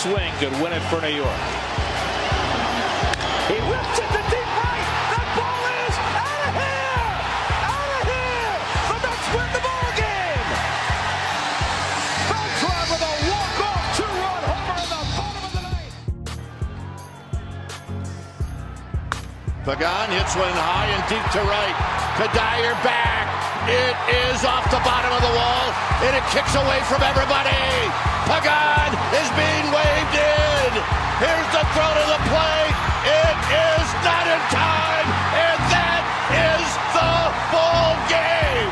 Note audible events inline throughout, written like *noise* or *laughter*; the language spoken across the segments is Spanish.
swing could win it for New York. He whips it to deep right. That ball is out of here. Out of here. The Mets win the ball game. Beltran with a walk-off two-run homer in the bottom of the ninth. Pagan hits one high and deep to right. Kadire back. It is off the bottom of the wall, and it kicks away from everybody. Pagan is being waved in. Here's the throw to the plate. It is not in time, and that is the ball game.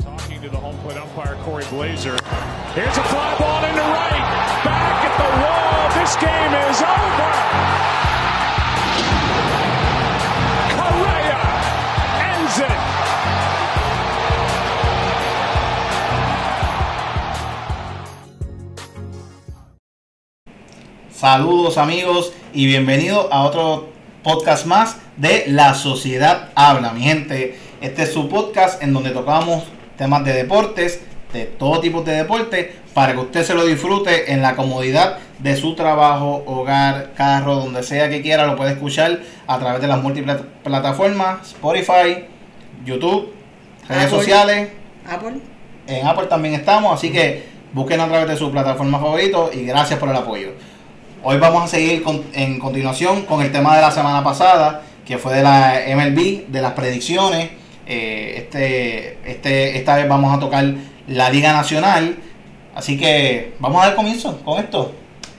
Talking to the home plate umpire, Corey Blazer. Here's a fly ball into right. Back at the wall. This game is over. Correa ends it. Saludos amigos y bienvenidos a otro podcast más de La Sociedad Habla. Mi gente, este es su podcast en donde tocamos temas de deportes, de todo tipo de deportes, para que usted se lo disfrute en la comodidad de su trabajo, hogar, carro, donde sea que quiera, lo puede escuchar a través de las múltiples plataformas, Spotify, YouTube, redes Apple. sociales. Apple. En Apple también estamos, así que busquen a través de su plataforma favorito y gracias por el apoyo. Hoy vamos a seguir en continuación con el tema de la semana pasada, que fue de la MLB, de las predicciones. Eh, este, este, esta vez vamos a tocar la Liga Nacional. Así que vamos a dar comienzo con esto.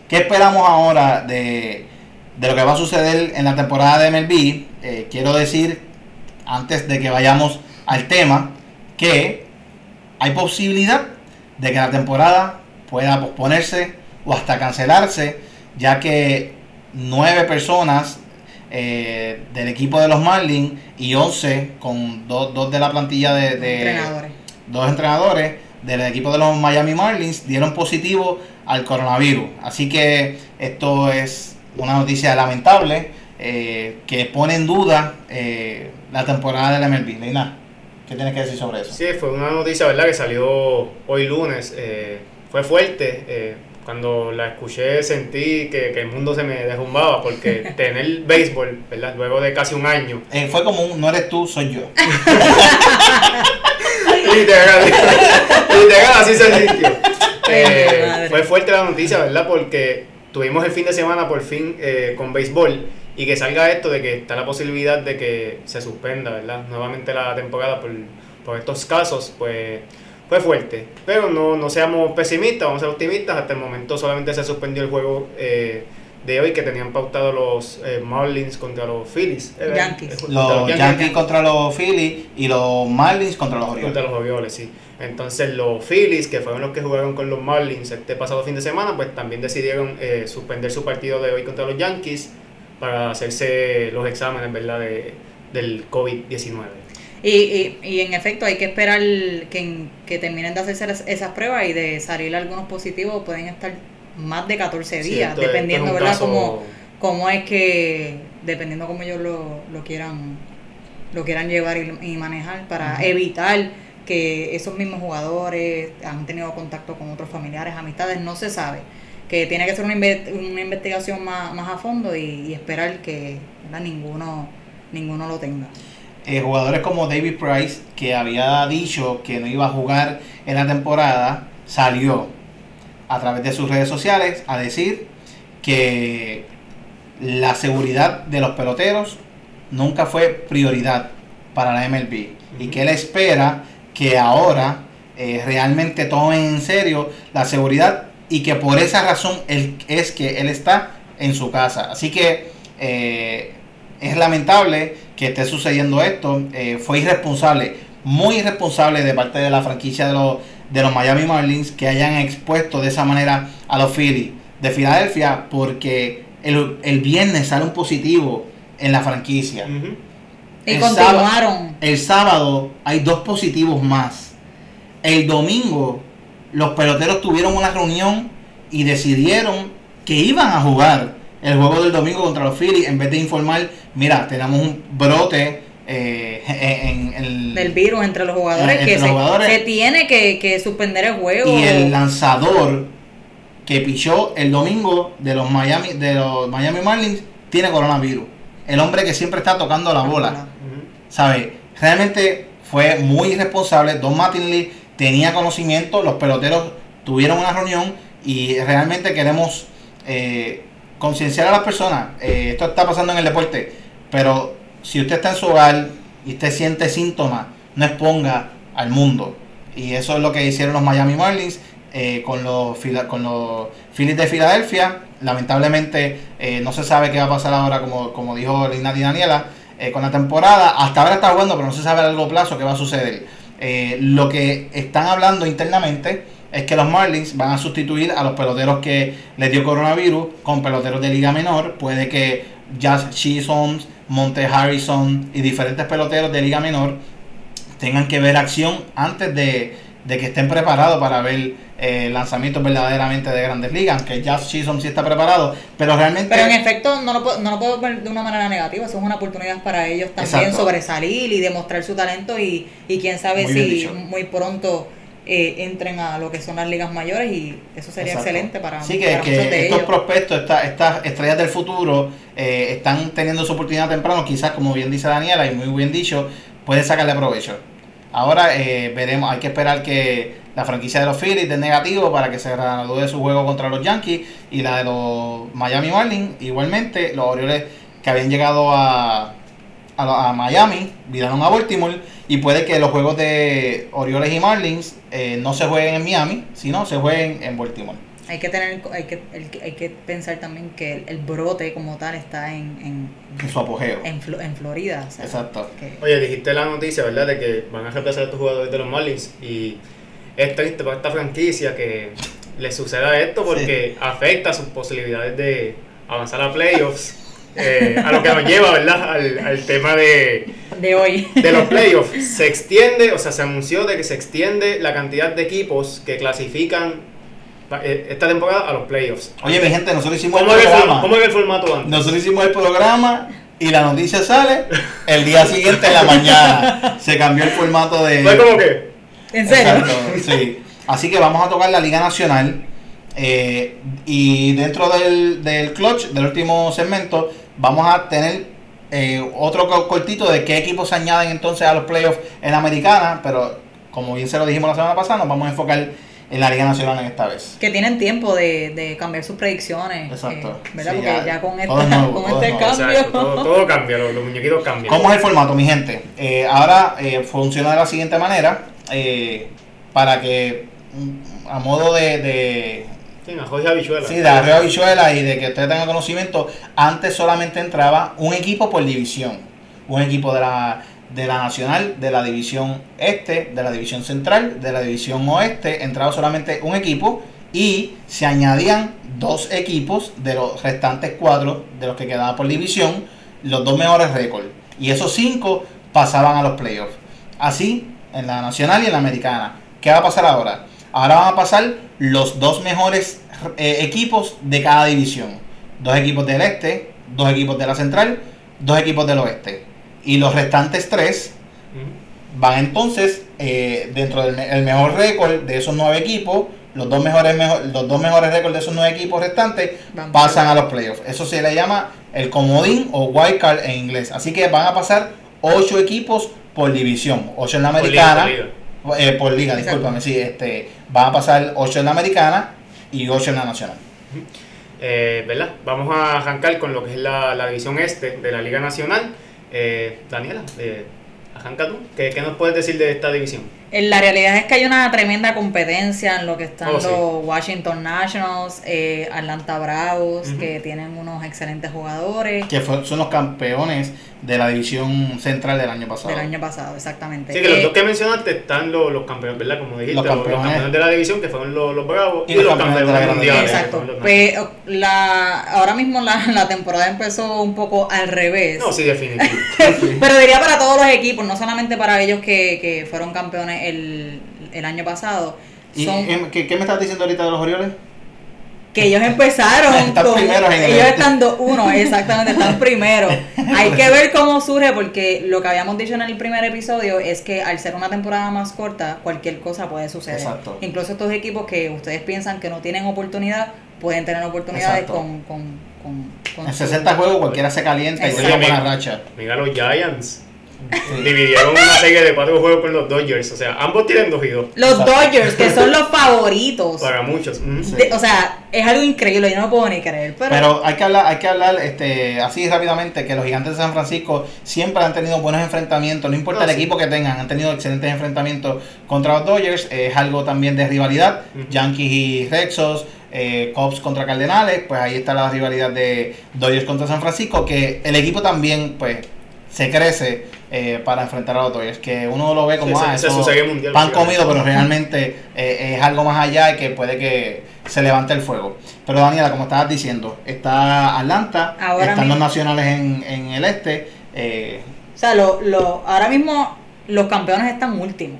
¿Qué esperamos ahora de, de lo que va a suceder en la temporada de MLB? Eh, quiero decir, antes de que vayamos al tema, que hay posibilidad de que la temporada pueda posponerse o hasta cancelarse, ya que nueve personas eh, del equipo de los Marlins y 11 con dos, dos de la plantilla de, de- Entrenadores. dos entrenadores del equipo de los Miami Marlins dieron positivo al coronavirus. Así que esto es una noticia lamentable eh, que pone en duda eh, la temporada del MLB. Leina, ¿qué tienes que decir sobre eso? Sí, fue una noticia, ¿verdad? Que salió hoy lunes. eh, fue fuerte. Cuando la escuché sentí que, que el mundo se me derrumbaba porque *laughs* tener béisbol, ¿verdad? Luego de casi un año. Eh, fue como un no eres tú, soy yo. *laughs* literal, literal, así se sintió. Eh, fue fuerte la noticia, ¿verdad? Porque tuvimos el fin de semana por fin eh, con béisbol y que salga esto de que está la posibilidad de que se suspenda, ¿verdad? Nuevamente la temporada por, por estos casos, pues fue fuerte. Pero no, no seamos pesimistas, vamos a ser optimistas. Hasta el momento solamente se suspendió el juego eh, de hoy que tenían pautado los eh, Marlins contra los Phillies. eh, Yankees. contra Los Yankees contra los Phillies y los Marlins contra los Orioles. contra los Orioles, sí. Entonces los Phillies, que fueron los que jugaron con los Marlins este pasado fin de semana, pues también decidieron eh, suspender su partido de hoy contra los Yankees para hacerse los exámenes, ¿verdad? De, del COVID-19. Y, y, y en efecto hay que esperar que, que terminen de hacerse las- esas pruebas y de salir algunos positivos pueden estar más de 14 Sí, días, esto dependiendo, esto es un ¿verdad? caso- Cómo, cómo es que, dependiendo cómo ellos lo, lo quieran lo quieran llevar y, y manejar para evitar que esos mismos jugadores han tenido contacto con otros familiares, amistades, no se sabe. Que tiene que ser una, una investigación más, más a fondo y, y esperar que ¿verdad? ninguno ninguno lo tenga. Eh, jugadores como David Price, que había dicho que no iba a jugar en la temporada, salió a través de sus redes sociales a decir que la seguridad de los peloteros nunca fue prioridad para la MLB y que él espera que ahora eh, realmente tomen en serio la seguridad y que por esa razón él, es que él está en su casa. Así que eh, es lamentable que esté sucediendo esto. Eh, fue irresponsable, muy irresponsable de parte de la franquicia de los, de los Miami Marlins que hayan expuesto de esa manera a los Phillies de Filadelfia porque el, el viernes sale un positivo en la franquicia. Y El continuaron. sábado- el sábado hay dos positivos más. El domingo los peloteros tuvieron una reunión y decidieron que iban a jugar el juego del domingo contra los Phillies en vez de informar, mira, tenemos un brote eh, *laughs* en, el- del virus entre los jugadores Entre que los se, jugadores. se tiene que, que suspender el juego. y el lanzador que pichó el domingo de los Miami de los Miami Marlins tiene coronavirus. El hombre que siempre está tocando la bola. Ujú. ¿Sabe? Realmente fue muy irresponsable. Don Mattingly tenía conocimiento, los peloteros tuvieron una reunión y realmente queremos eh, concienciar a las personas. Eh, esto está pasando en el deporte, pero si usted está en su hogar y usted siente síntomas, no exponga al mundo. Y eso es lo que hicieron los Miami Marlins eh, con, los, con los Phillies de Filadelfia. Lamentablemente eh, no se sabe qué va a pasar ahora, como, como dijo Lina y Daniela, eh, con la temporada. Hasta ahora está jugando, pero no se sabe a largo plazo qué va a suceder. Eh, lo que están hablando internamente es que los Marlins van a sustituir a los peloteros que les dio coronavirus con peloteros de liga menor. Puede que Jazz Chisholm, Monte Harrison y diferentes peloteros de liga menor tengan que ver acción antes de, de que estén preparados para ver eh, lanzamientos verdaderamente de grandes ligas, aunque Jazz Chisholm sí está preparado, pero realmente... Pero en efecto, no lo, puedo- no lo puedo ver de una manera negativa. Eso es una oportunidad para ellos también Exacto. sobresalir y demostrar su talento. Y, y quién sabe Muy si dicho. muy pronto eh, entren a lo que son las ligas mayores. Y eso sería Exacto. excelente para, Sí, que, para que muchos de estos ellos. prospectos, esta- estas estrellas del futuro, eh, están teniendo su oportunidad temprano, quizás como bien dice Daniela y muy bien dicho, pueden sacarle provecho. Ahora eh, veremos, hay que esperar que la franquicia de los Phillies dé negativo para que se reanude su juego contra los Yankees y la de los Miami Marlins. Igualmente, los Orioles que habían llegado a, a, a Miami viraron a Baltimore y puede que los juegos de Orioles y Marlins eh, no se jueguen en Miami, sino se jueguen en Baltimore. Hay que tener, hay que, hay que pensar también que el, el brote como tal está en, en, En su apogeo. en, Flo- en Florida. o sea, Exacto. que- Oye, dijiste la noticia, ¿verdad? De que van a reemplazar a estos jugadores de los Marlins. Y es triste para esta franquicia que le suceda esto porque afecta sus posibilidades de avanzar a playoffs. Eh, a lo que nos lleva, ¿verdad? Al, al tema de, de hoy. de los playoffs. *laughs* Se extiende, o sea, se anunció de que se extiende la cantidad de equipos que clasifican eh, esta temporada a los playoffs. Oye, mi gente, nosotros hicimos el ¿Cómo era, el, forma- programa. cómo era el formato antes? Nosotros hicimos el programa y la noticia sale el día siguiente en la mañana. Se cambió el formato de. Fue como que, ¿En serio? Exacto, sí. Así que vamos a tocar la Liga Nacional. eh, y dentro del, del clutch, del último segmento, vamos a tener eh, otro co- cortito de qué equipos se añaden entonces a los playoffs en la americana. Pero como bien se lo dijimos la semana pasada, nos vamos a enfocar en la Liga Nacional en esta vez. Que tienen tiempo de, de cambiar sus predicciones. Exacto. eh, ¿Verdad? Sí, Porque ya- ya, con, esta, nuevo, *laughs* con este nuevo. cambio. exacto, todo, todo cambia, los, los muñequitos cambian. ¿Cómo es el formato, mi gente? Eh, ahora eh, funciona de la siguiente manera. eh, para que, mm, a modo de, de, Sí, a Jorge Habichuela. Sí, y de que usted tenga conocimiento, antes solamente entraba un equipo por división. Un equipo de la, de la nacional, de la división este, de la división central, de la división oeste, entraba solamente un equipo y se añadían dos equipos de los restantes cuatro de los que quedaban por división, los dos mejores récords. Y esos cinco pasaban a los playoffs. Así, en la nacional y en la americana. ¿Qué va a pasar ahora? Ahora van a pasar los dos mejores eh, equipos de cada división. Dos equipos del este, dos equipos de la central, dos equipos del oeste. Y los restantes tres van entonces eh, dentro del me- el mejor récord de esos nueve equipos. Los dos mejores mejo- los dos mejores récords de esos nueve equipos restantes Van pasan a los playoffs. Eso se le llama el comodín o wild card en inglés. Así que van a pasar ocho equipos por división. Ocho en la Por liga, americana. por liga. Eh, por liga, discúlpame, sí, este, van a pasar 8 en la americana y 8 en la nacional. Eh, ¿Verdad? Vamos a arrancar con lo que es la, la división este de la Liga Nacional. Eh, Daniela, eh, arranca tú. ¿Qué, qué nos puedes decir de esta división? La realidad es que hay una tremenda competencia en lo que están Oh, los sí. Washington Nationals, eh, Atlanta Bravos, que tienen unos excelentes jugadores Que fue- son los campeones de la división central del año pasado. del año pasado, exactamente. Sí, que los Eh, dos que mencionaste están los, los campeones, ¿verdad? Como dijiste, Los los campeones, campeones. de la división, que fueron los, los Bravos, Y y, los los campeones campeones, de la fueron Exacto. Pues, la, ahora mismo la, la temporada empezó un poco al revés. No, sí, definitivo. *laughs* Pero diría para todos los equipos, no solamente para ellos que, que fueron campeones el, el año pasado. ¿Y Son, em, ¿qué, qué me estás diciendo ahorita de los Orioles? que ellos empezaron *laughs* Están con primeros en el ellos este. están 2-1, exactamente, están *laughs* primeros. Hay que ver cómo surge porque lo que habíamos dicho en el primer episodio es que al ser una temporada más corta, cualquier cosa puede suceder. Exacto. Incluso estos equipos que ustedes piensan que no tienen oportunidad, pueden tener oportunidades Exacto. con, con, con, con En su- 60 juegos cualquiera se calienta y Exacto. tiene una buena Oye, racha. Mira los Giants. *laughs* Dividieron una serie de cuatro juegos con los Dodgers. O sea, ambos tienen dos y dos. Los Exacto. Dodgers, que son los favoritos. Para muchos. Mm. Sí. De- o sea, es algo increíble, yo no lo puedo ni creer. Pero, Pero hay que hablar, hay que hablar este, así rápidamente que los gigantes de San Francisco siempre han tenido buenos enfrentamientos, no importa No, el sí. equipo que tengan, han tenido excelentes enfrentamientos contra los Dodgers, es algo también de rivalidad. Yankees y Rexos, eh, Cubs contra Cardenales, pues ahí está la rivalidad de Dodgers contra San Francisco, que el equipo también pues se crece eh, para enfrentar a los Dodgers, que uno lo ve como Sí, ah, eso, es mundial, pan comido, pero realmente eh, es algo más allá y que puede que se levante el fuego. Pero Daniela, como estabas diciendo, está Atlanta, Ahora están mismo. los nacionales en, en el este, eh, o sea, lo, lo, ahora mismo los campeones están últimos.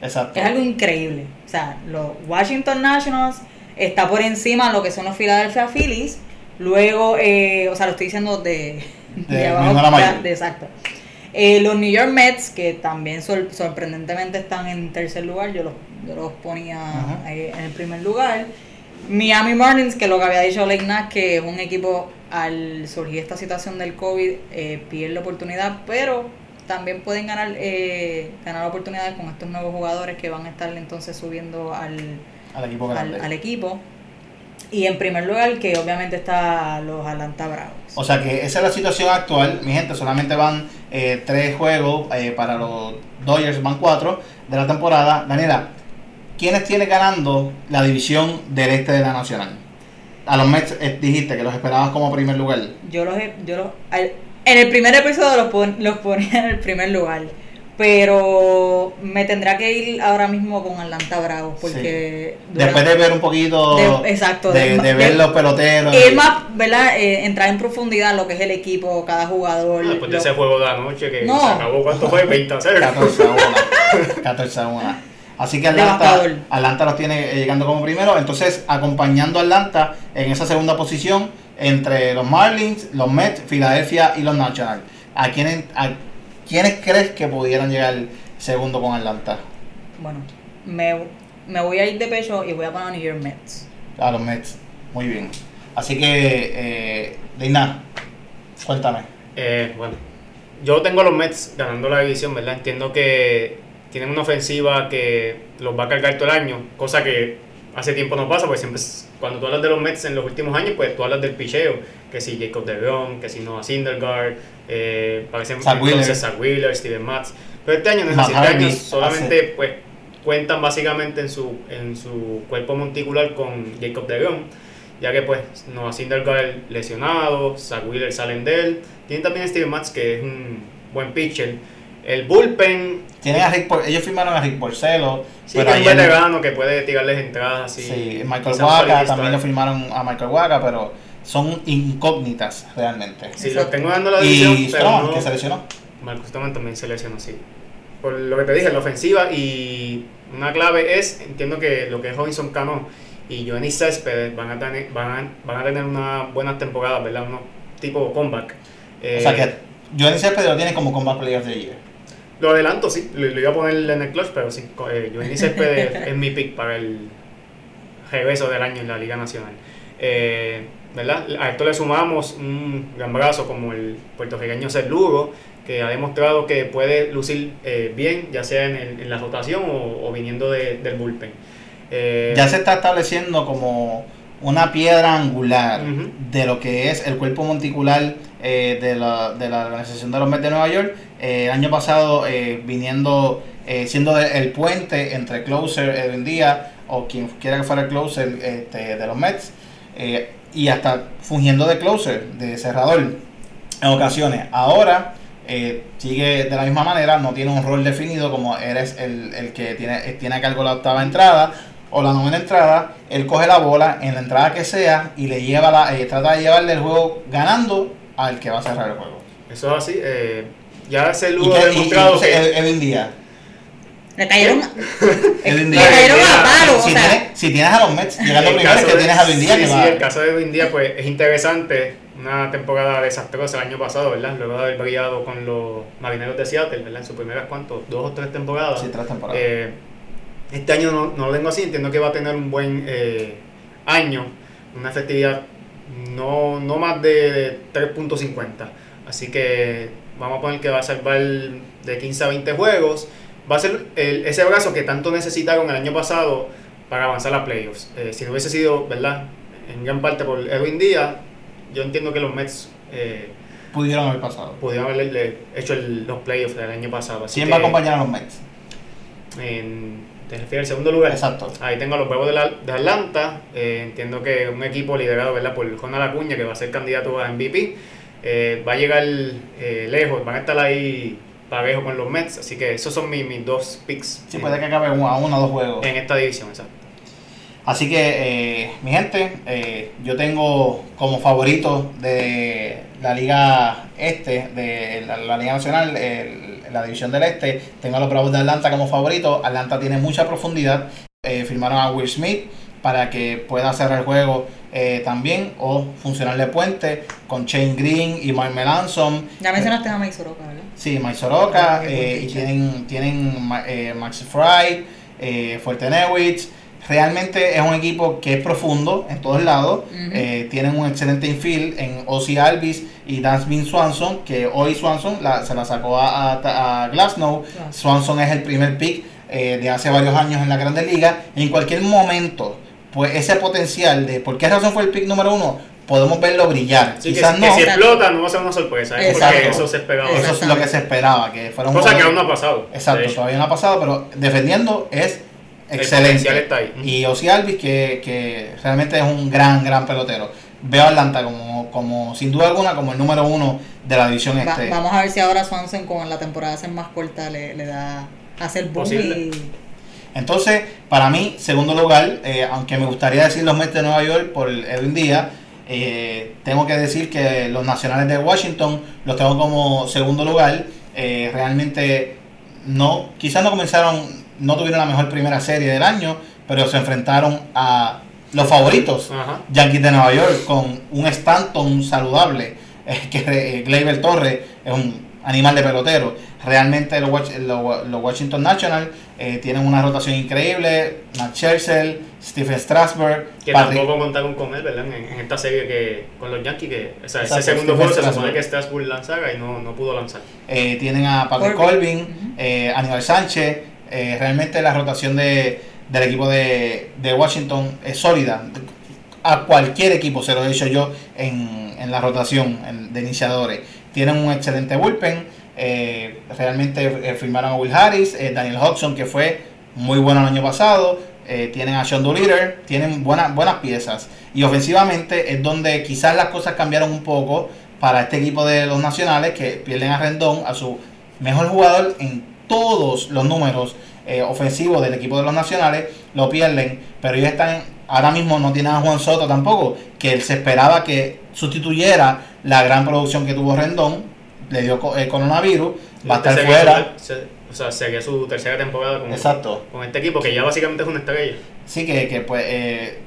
exacto. Es algo increíble. O sea, los Washington Nationals está por encima de lo que son los Philadelphia Phillies. Luego, eh, o sea, lo estoy diciendo de, de, De abajo. de- exacto. Eh, los New York Mets, que también sor- sorprendentemente están en tercer lugar, yo los, yo los ponía en el primer lugar. Miami Marlins, que lo que había dicho Nash, que es un equipo al surgir esta situación del COVID, eh, pierde la oportunidad, pero también pueden ganar eh, ganar oportunidades con estos nuevos jugadores que van a estar entonces subiendo al, al equipo al, al equipo. Y en primer lugar, que obviamente está los Atlanta Bravos. O sea que esa es la situación actual, mi gente, solamente van eh, tres juegos eh, para los Dodgers, van cuatro de la temporada. Daniela, ¿quiénes tienen ganando la división del este de la Nacional? A los Mets eh, dijiste que los esperabas como primer lugar. Yo los, he- yo los al- en el primer episodio los, pon- los ponía en el primer lugar. Pero me tendrá que ir ahora mismo con Atlanta Bravos. Porque Sí. Después de ver un poquito De- exacto, de, de- de ver de- los peloteros. y- más, ¿verdad? Eh, entrar en profundidad en lo que es el equipo, cada jugador. Ah, Después de ese juego de anoche que No. se acabó, ¿cuánto fue? 20 a 0. 14 a 1. 14 *laughs* a 1. Así que Atlanta. Atlanta los tiene eh, llegando como primero. Entonces, acompañando a Atlanta en esa segunda posición entre los Marlins, los Mets, Filadelfia y los Nationals. ¿A quiénes, a quiénes crees que pudieran llegar segundo con Atlanta? Bueno, me, me voy a ir de pecho y voy a poner a New York Mets. A los Mets. Muy bien. Así que, eh, Deina, cuéntame. Eh, bueno, yo tengo a los Mets ganando la división, ¿verdad? Entiendo que tienen una ofensiva que los va a cargar todo el año, cosa que hace tiempo no pasa, porque siempre cuando tú hablas de los Mets en los últimos años, pues tú hablas del picheo, que si Jacob DeGrom, que si Noah Syndergaard, eh, parecen entonces Wheeler. Wheeler, Steven Matz, pero este año no es así, este año solamente hace- pues cuentan básicamente en su, en su cuerpo monticular con Jacob DeGrom, ya que pues Noah Syndergaard lesionado, Zach Wheeler salen de él, tienen también a Steven Matz que es un buen pitcher, el bullpen, Tienen a Rick ellos firmaron a Rick Porcelo. sí, pero que es un veterano que puede tirarles entradas así. Sí, Michael Waka, también lo firmaron a Michael Waka, pero son incógnitas realmente. Sí, los tengo dando la y división, pero Stroman, no- que se lesionó. Marcus Stroman también se lesionó, sí. Por lo que te dije, la ofensiva y una clave es, entiendo que lo que es Robinson Cano y Johnny Céspedes van a tener, van a, van a tener una buena temporada, ¿verdad? Uno tipo comeback. Eh, o sea que Johnny Céspedes lo tiene como Combat Player the Year. Lo adelanto, sí, lo, lo iba a poner en el clutch, pero sí, eh, Johnny Céspedes *laughs* es mi pick para el regreso del año en la Liga Nacional. Eh, ¿verdad? A esto le sumamos un gran brazo como el puertorriqueño Ser Lugo, que ha demostrado que puede lucir eh, bien, ya sea en, el- en la rotación o, o viniendo de- del bullpen. Eh, Ya se está estableciendo como una piedra angular de lo que es el cuerpo monticular eh, de, la, de la organización de los Mets de Nueva York. El año pasado viniendo, siendo el puente entre closer Edwin Díaz o quien quiera que fuera el closer este, de los Mets y hasta fungiendo de closer, de cerrador en ocasiones. Ahora eh, sigue de la misma manera, no tiene un rol definido como eres el, el que tiene, tiene a cargo la octava entrada o la novena entrada, él coge la bola en la entrada que sea y le lleva la, eh, trata de llevarle el juego ganando al que va a cerrar el juego. Eso es así. eh, ya Ser Y, Lugo ha demostrado Edwin Díaz, Le cayeron, le cayeron a *laughs* palo, o Si, sea, tienes, si tienes a los Mets llegando El primero, es que de- tienes a Edwin Díaz sí, que sí, va. el caso de Edwin Díaz pues, es interesante. Una temporada desastrosa el año pasado, ¿verdad? Luego de haber brillado con los marineros de Seattle, ¿verdad? En sus primeras, ¿cuántos? Dos o tres temporadas. Sí, tres temporadas. Eh, este año no, no lo tengo así, entiendo que va a tener un buen eh, año, una efectividad no, no más de 3.50. Así que vamos a poner que va a salvar de 15 a 20 juegos. Va a ser el- ese brazo que tanto necesitaron el año pasado para avanzar a playoffs. Eh, si no hubiese sido, ¿verdad? En gran parte por Edwin Díaz, yo entiendo que los Mets eh, Pudieron haber pasado. pudieron haberle hecho el- los playoffs del año pasado. Así ¿Quién que, va a acompañar a los Mets? en- ¿Te refieres al segundo lugar? Exacto. Ahí tengo a los Bravos de, la- de Atlanta. Eh, entiendo que un equipo liderado ¿verdad? por Ronald Acuña, que va a ser candidato a MVP, eh, va a llegar eh, lejos, van a estar ahí parejo con los Mets. Así que esos son mis, mis dos picks Sí, puede que acabe a uno o dos juegos. en esta división. Exacto. Así que, eh, mi gente, eh, yo tengo como favorito de la Liga Este, de la, la Liga Nacional, el- la División del Este, tengo a los Bravos de Atlanta como favorito. Atlanta tiene mucha profundidad. Eh, firmaron a Will Smith para que pueda hacer el juego eh, también o funcionar de puente con Shane Green y Mike Melanson. ya mencionaste a Mike Soroka, ¿verdad? Sí, Mike Soroka, eh, y tienen, tienen eh, Max Fry, eh, Fortenewitz. Realmente es un equipo que es profundo en todos lados. Eh, tienen un excelente infield en Ozzy Alvis y Dansvin Swanson, que hoy Swanson la- se la sacó a, a, a Glasnow. Swanson es el primer pick de hace varios años en la Grandes Ligas. En cualquier momento, pues ese potencial de por qué razón fue el pick número uno, podemos verlo brillar. Quizás si- no. que si explota, no va a ser una sorpresa, ¿eh? Exacto. porque eso se esperaba. Eso es lo que se esperaba, que fuera un Cosa que aún no ha pasado. Exacto, todavía no ha pasado, pero defendiendo es El excelente. potencial está ahí. Y Ozzy Alvis, que, que realmente es un gran, gran pelotero. Veo a Atlanta como, como, sin duda alguna, como el número uno de la división Va- este. vamos a ver si ahora Swanson con la temporada ser más corta le, le da hacer boom Posible. y Entonces, para mí, segundo lugar, eh, aunque me gustaría decir los Mets de Nueva York por Edwin Díaz, eh, tengo que decir que los Nacionales de Washington los tengo como segundo lugar. Eh, realmente no, quizás no comenzaron, no tuvieron la mejor primera serie del año, pero se enfrentaron a los favoritos. Ajá. Yankees de Nueva York con un Stanton saludable, que eh, Gleyber Torres es un animal de pelotero. Realmente los, Wach- los- los Washington Nationals eh, tienen una rotación increíble. Matt Scherzer, Stephen Strasburg, Que Patrick- tampoco contaron con él, ¿verdad? En, en esta serie que con los Yankees, que o sea, Exacto, ese segundo juego se supone que Strasburg lanzara y no, no pudo lanzar. eh, tienen a Patrick. Colvin, eh, Aníbal Sánchez. eh, realmente la rotación de, del equipo de, de Washington es sólida. A cualquier equipo se lo he dicho yo en, en la rotación en- de iniciadores. Tienen un excelente bullpen. eh, realmente eh, firmaron a Will Harris, eh, Daniel Hodgson, que fue muy bueno el año pasado. tienen a Sean Doolittle, tienen buenas, buenas piezas. Y ofensivamente es donde quizás las cosas cambiaron un poco para este equipo de los nacionales que pierden a Rendón, a su mejor jugador en todos los números eh, ofensivos del equipo de los nacionales, lo pierden, pero ellos están, ahora mismo no tienen a Juan Soto tampoco, que se esperaba que sustituyera la gran producción que tuvo Rendón, le dio eh, coronavirus, va a estar Sería fuera. su- se- o sea, sería su tercera temporada con, Exacto. con este equipo, que ya básicamente es una estrella. Sí, que, que pues eh,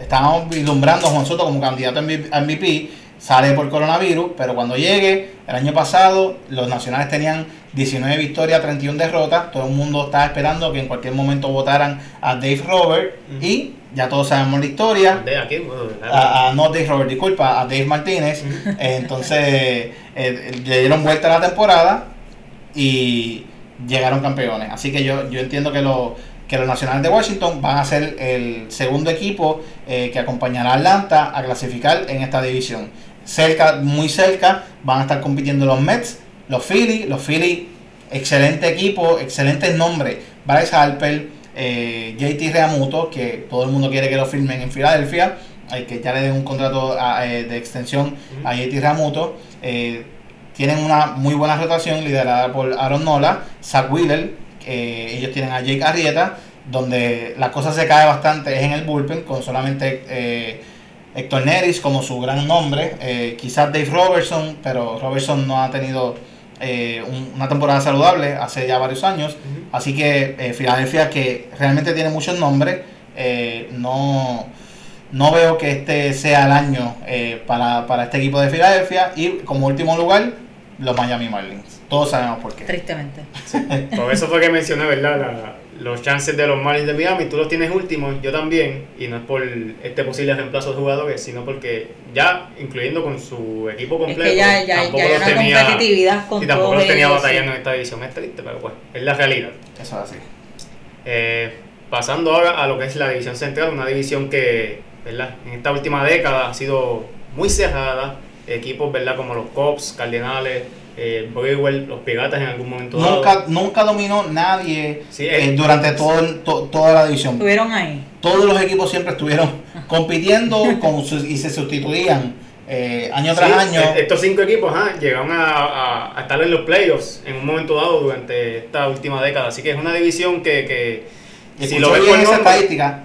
estábamos vislumbrando a Juan Soto como candidato a MVP, sale por coronavirus, pero cuando llegue, el año pasado los nacionales tenían 19 victorias, 31 derrotas, todo el mundo estaba esperando que en cualquier momento votaran a Dave Robert y ya todos sabemos la historia. De aquí, bueno, A, a- no Dave Robert, disculpa, a Dave Martínez. Eh, Entonces eh, le dieron vuelta a la temporada y llegaron campeones. Así que yo, yo entiendo que, lo- que los Nacionales de Washington van a ser el segundo equipo eh, que acompañará a Atlanta a clasificar en esta división. Cerca, muy cerca, van a estar compitiendo los Mets, los Phillies, los Phillies, excelente equipo, excelentes nombres. Bryce Harper, eh, JT Realmuto, que todo el mundo quiere que lo firmen en Filadelfia, hay que ya le den un contrato a- eh, de extensión a JT Realmuto. Eh, tienen una muy buena rotación liderada por Aaron Nola, Zach Wheeler, ellos tienen a Jake Arrieta, donde la cosa se cae bastante es en el bullpen, con solamente eh, Héctor Neris como su gran nombre, eh, quizás Dave Robertson, pero Robertson no ha tenido eh, un- una temporada saludable hace ya varios años. Así que eh, Filadelfia, que realmente tiene muchos nombres, eh, no, no veo que este sea el año eh, para, para este equipo de Filadelfia. Y como último lugar, los Miami Marlins. Todos sabemos por qué. Tristemente. Por eso fue que mencioné, ¿verdad? La- los chances de los Marlins de Miami. Tú los tienes últimos, yo también. Y no es por este posible reemplazo de jugadores, sino porque ya, incluyendo con su equipo Es completo, que ya, ya, tampoco ya los tenía- competitividad con y tampoco todos los tenía ellos, batallando sí. en esta división. Es triste, pero pues, es la realidad. Eso es así. Eh, pasando ahora a lo que es la división central, una división que ¿verdad? en esta última década ha sido muy cerrada. Equipos ¿verdad? como los Cubs, Cardenales, eh, Brewers, los Piratas en algún momento dado. Nunca, nunca dominó nadie Sí, eh, eh, durante todo, el- to- toda la división. Estuvieron ahí. Todos los equipos siempre estuvieron *laughs* compitiendo con y se sustituían eh, año tras año. Estos cinco equipos ajá, llegaron a, a- a estar en los playoffs en un momento dado durante esta última década. Así que es una división que, si lo ves por esa nombre, estadística,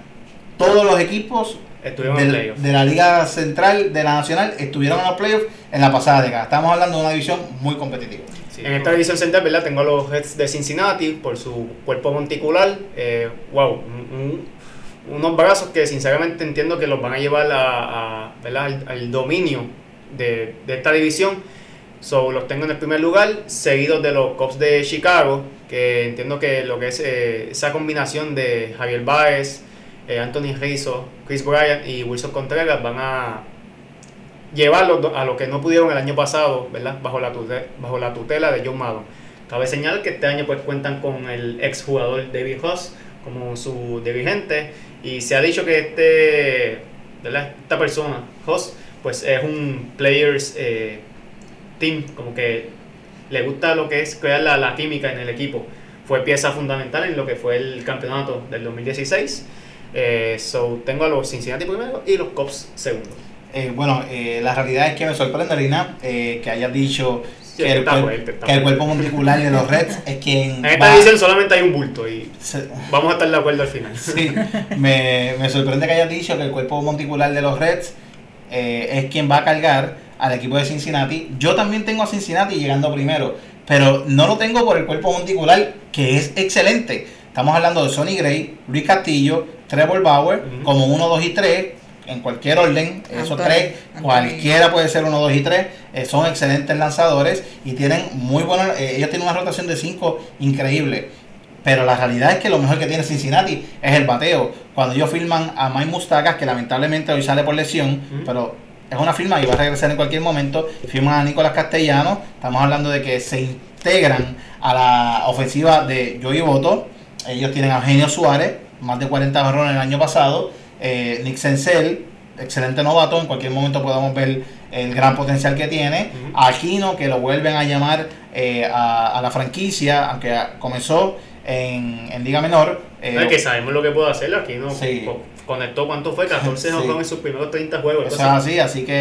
todos los equipos estuvieron en playoffs. de la Liga Central de la Nacional estuvieron en los playoffs en la pasada década. Estamos hablando de una división muy competitiva. Sí, en esta división central, ¿verdad? Tengo a los Reds de Cincinnati por su cuerpo monticular. Eh, wow, un- un- unos brazos que sinceramente entiendo que los van a llevar a, a- ¿verdad? Al, al dominio de, de esta división. So, los tengo en el primer lugar, seguidos de los Cubs de Chicago, que entiendo que lo que es eh, esa combinación de Javier Baez, eh, Anthony Rizzo, Chris Bryant y Wilson Contreras van a llevarlos a lo que no pudieron el año pasado, ¿verdad? Bajo la tutela, de John Madden. Cabe señalar que este año pues cuentan con el ex jugador David Huss como su dirigente y se ha dicho que este, ¿verdad? esta persona, Huss, pues es un players eh, team, como que le gusta lo que es crear la, la química en el equipo. Fue pieza fundamental en lo que fue el campeonato del 2016. Eh, so, tengo a los Cincinnati primero y los Cubs segundo. Eh, bueno, eh, la realidad es que me sorprende, Lina, eh, que hayas dicho Sí, que, el, fuerte, que cuerpo monticular de los Reds es *laughs* quien En esta división solamente hay un bulto y se- vamos a estar de acuerdo al final. Sí, me, me sorprende que hayas dicho que el cuerpo monticular de los Reds eh, es quien va a cargar al equipo de Cincinnati. Yo también tengo a Cincinnati llegando primero, pero no lo tengo por el cuerpo monticular, que es excelente. Estamos hablando de Sonny Gray, Luis Castillo, Trevor Bauer, como 1, 2 y 3, en cualquier orden, esos tres, Anthony. cualquiera puede ser 1, 2 y 3, eh, son excelentes lanzadores y tienen muy buena, eh, ellos tienen una rotación de 5 increíble. Pero la realidad es que lo mejor que tiene Cincinnati es el bateo. Cuando ellos firman a Mike Mustacas, que lamentablemente hoy sale por lesión, pero es una firma y va a regresar en cualquier momento, firman a Nicolás Castellanos, estamos hablando de que se integran a la ofensiva de Joey Boto, ellos tienen a Eugenio Suárez, más de 40 barrones el año pasado, eh, Nick Senzel, excelente novato, en cualquier momento podemos ver el gran potencial que tiene. Aquino, que lo vuelven a llamar eh, a, a la franquicia, aunque comenzó en, en Liga Menor. eh, No, es que sabemos lo que puede hacer aquí, ¿no? Sí. Co- Conectó, ¿cuánto fue? 14 Sí. no en sus primeros 30 juegos. Eso es así. así, que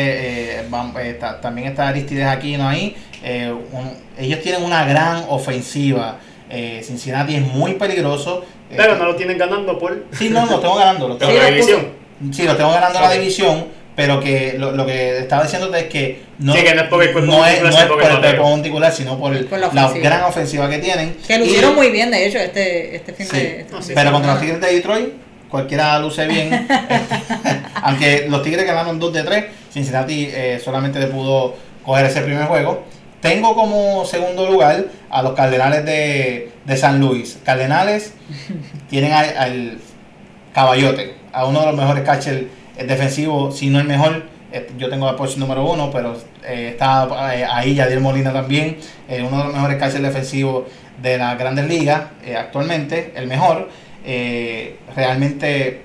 eh, van- eh, también está Aristides Aquino ahí. eh, un- ellos tienen una gran ofensiva. Eh, Cincinnati es muy peligroso. eh, Pero no lo tienen ganando por Sí, no, lo tengo ganando. Lo *laughs* tengo, la lo división. sí, lo tengo ganando la división, pero que lo, lo que estaba diciéndote es que no, Sí, que no es por el cuerpo no es, no sino es por por el el cuerpo bateo. monticular, sino por, el- Por la gran ofensiva que tienen. Que Y- lucieron muy bien, de hecho, este, este fin Sí, de. este No, sí. Pero contra los. Tigres de Detroit, cualquiera luce bien. *laughs* *laughs* Aunque los Tigres ganaron 2 de 3, Cincinnati eh, solamente le pudo coger ese primer juego. Tengo como segundo lugar a los Cardenales de, de San Luis. Cardenales *laughs* tienen al, al Caballote, a uno de los mejores catchers defensivos, si no el mejor. Eh, Yo tengo la posición número uno, pero eh, está eh, ahí Yadier Molina también, eh, uno de los mejores catchers defensivos de las grandes ligas eh, actualmente, el mejor. Realmente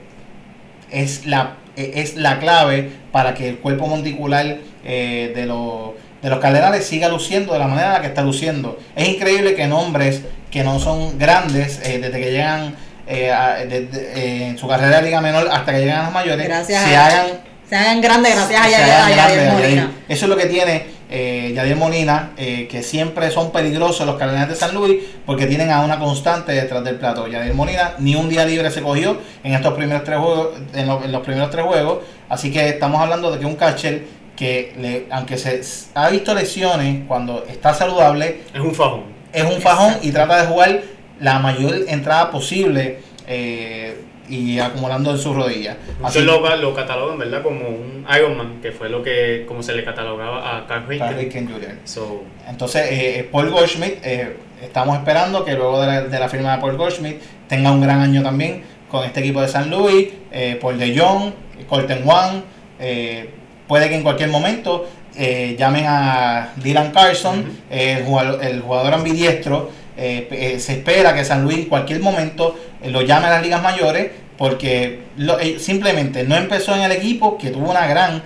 es la, es la clave para que el cuerpo monticular de, los, de los Cardenales siga luciendo de la manera en la que está luciendo. Es increíble que nombres que no son grandes, eh, desde que llegan eh, a- de- de- eh, en su carrera de Liga Menor hasta que llegan a las mayores, Gracias se a- hagan Se hagan grandes gracias a se hagan grandes, Molina. Eso es lo que tiene eh, Yadier Molina, eh, que siempre son peligrosos los Cardenales de San Luis porque tienen a una constante detrás del plato. Yadier Molina ni un día libre se cogió en estos primeros tres juegos, en, lo- en los primeros tres juegos, así que estamos hablando de que un catcher que le, aunque se ha visto lesiones cuando está saludable, Es un fajón. es un fajón y trata de jugar la mayor entrada posible eh, y acumulando en sus rodillas. Así, lo, lo catalogan, ¿verdad? Como un Iron Man, que fue lo que como se le catalogaba a Carl. Ricken Jr. So, Entonces, eh, Paul Goldschmidt, eh, estamos esperando que luego de la, de la firma de Paul Goldschmidt tenga un gran año también con este equipo de San Luis, eh, Paul de Jong, Colton Wang, eh, puede que en cualquier momento eh, llamen a Dylan Carson, eh, el, jugador, el jugador ambidiestro, eh, eh, se espera que San Luis en cualquier momento lo llame a las ligas mayores porque lo- simplemente no empezó en el equipo que tuvo una gran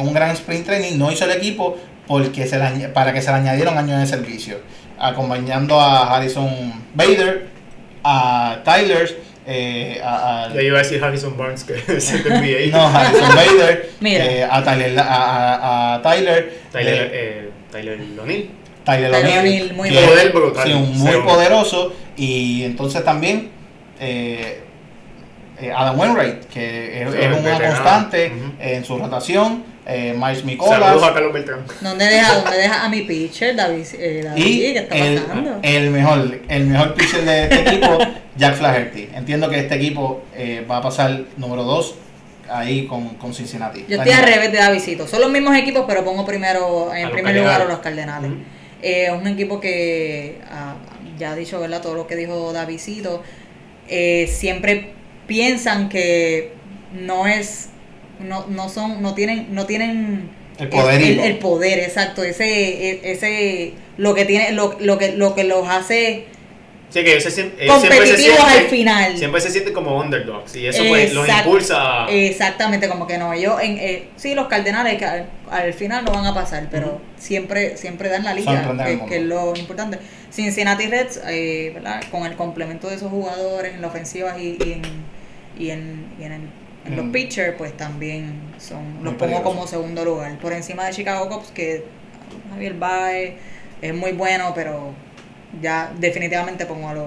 un gran sprint training no hizo el equipo porque se le añ- para que se le añadieron años de servicio. Acompañando a Harrison Bader a Tyler eh, a, a- ya iba a decir Harrison Barnes, que *laughs* es el NBA. no Harrison Bader *laughs* Mira. eh, a Tyler a, a- a Tyler Tyler, eh, eh, Tyler O'Neill. Tyler O'Neill, muy que Poder brutal, sí, un muy poderoso y entonces también eh, eh, Adam Wainwright que es, es una veterano. constante Ujú. en su rotación eh, Miles Saludos a Carlos Beltrán. ¿Dónde deja, dónde deja a mi pitcher, David? Eh, David y ¿Qué está el, pasando? el mejor el mejor pitcher de este equipo *laughs* Jack Flaherty entiendo que este equipo eh, va a pasar número 2 ahí con, con Cincinnati Yo estoy al revés de Davidito. Son los mismos equipos, pero pongo primero en primer lugar a los Cardenales. Ujú. Eh, un equipo que ah, ya ha dicho, ¿verdad? Todo lo que dijo Davidito. eh, siempre piensan que no es, no, no son, no tienen, no tienen El poderío. el, el poder, exacto, ese, e- ese, lo que tiene, lo, lo que, lo que los hace Sí, que ellos, se sien- ellos siempre se competitivos sienten, al final. siempre se sienten como underdogs y eso pues los impulsa. Exactamente, como que no, ellos, en, eh, sí, los Cardenales que al, al final no van a pasar, pero siempre siempre dan la liga, que, es lo importante. Cincinnati Reds, eh, ¿verdad? con el complemento de esos jugadores en la ofensiva y, y en, y en, y en, el- en los Mm. pitchers, pues también son Muy los pongo como segundo lugar. Por encima de Chicago Cubs, que Javier Baez es muy bueno, pero ya definitivamente pongo a los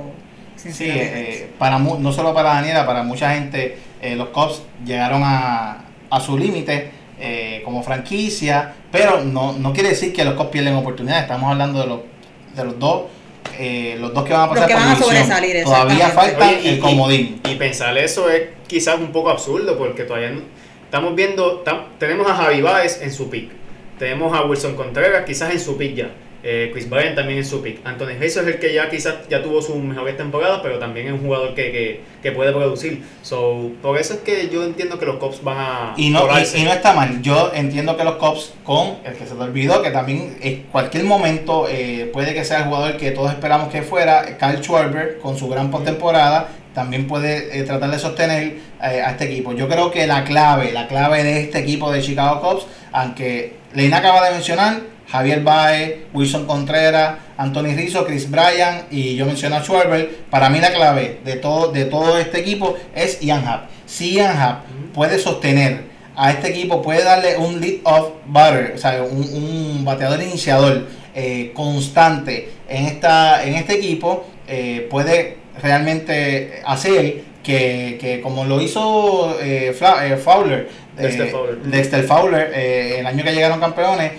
Sí, eh, para mu- no solo para Daniela, para mucha gente, eh, los Cubs llegaron a, a su límite eh, como franquicia, pero no, no quiere decir que los Cubs pierden oportunidades. Estamos hablando de los, de los dos, eh, los dos que van a Los pasar que por van a sobresalir, Todavía falta Oye, y- el comodín. Y, y pensar eso es quizás un poco absurdo porque todavía no- estamos viendo, tam- tenemos a Javi Baez en su pick, tenemos a Wilson Contreras quizás en su pick ya, eh, Chris Bryant también en su pick, Anthony Rizzo es el que ya quizás ya tuvo sus mejores temporadas, pero también es un jugador que, que, que puede producir. So, por eso es que yo entiendo que los Cubs van a Y no, y, y no está mal. Yo entiendo que los Cubs, con el que se te olvidó, que también en cualquier momento eh, puede que sea el jugador que todos esperamos que fuera, Kyle Schwarber, con su gran postemporada, también puede eh, tratar de sostener eh, a este equipo. Yo creo que la clave, la clave de este equipo de Chicago Cubs, aunque Leina acaba de mencionar, Javier Baez, Wilson Contreras, Anthony Rizzo, Chris Bryan y yo mencioné a Schwarber, para mí la clave de todo, de todo este equipo es Ian Happ. Si Ian Happ puede sostener a este equipo, puede darle un lead off batter, o sea, un, un bateador iniciador eh, constante en, esta, en este equipo, eh, puede realmente hacer que, que como lo hizo eh, Fla- eh, Fowler, eh, Dexter Fowler. Dexter Fowler, eh, el año que llegaron campeones,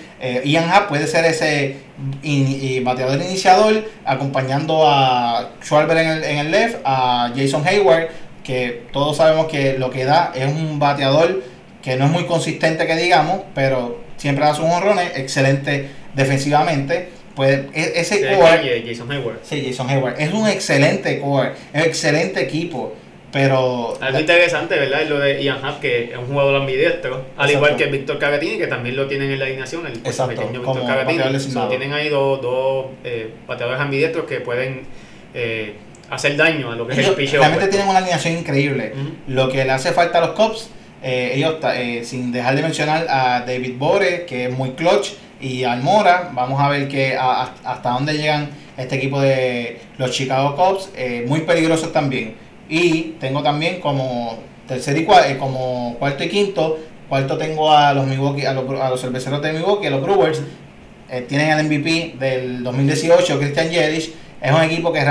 Ian Happ puede ser ese in- bateador iniciador, acompañando a Schwarber en el, en el left, a Jason Hayward, que todos sabemos que lo que da es un bateador que no es muy consistente que digamos, pero siempre da sus honrones, excelente defensivamente. Pues e- ese Sí, core, Jason Hayward. sí, Jason Hayward, es un excelente core, es un excelente equipo, pero Algo interesante, ¿verdad? Es lo de Ian Happ, que es un jugador ambidiestro, al Exacto. igual que Víctor Cagatini, que también lo tienen en la alineación, el Exacto, pequeño Víctor Cagatini. So, tienen ahí dos, dos eh, bateadores ambidiestros que pueden eh, hacer daño a lo que es el ellos picheo. realmente opuesto. tienen una alineación increíble. Lo que le hace falta a los Cubs, eh, ellos, eh, sin dejar de mencionar a David Bore, que es muy clutch, y al Mora, vamos a ver que a- a- hasta dónde llegan este equipo de los Chicago Cubs, eh, muy peligrosos también. Y tengo también como tercer y cua- eh, como cuarto y quinto, cuarto tengo a los Milwaukee, a los, a los cerveceros de Milwaukee, a los Brewers, eh, tienen el MVP del 2018, Christian Yelich, es un equipo que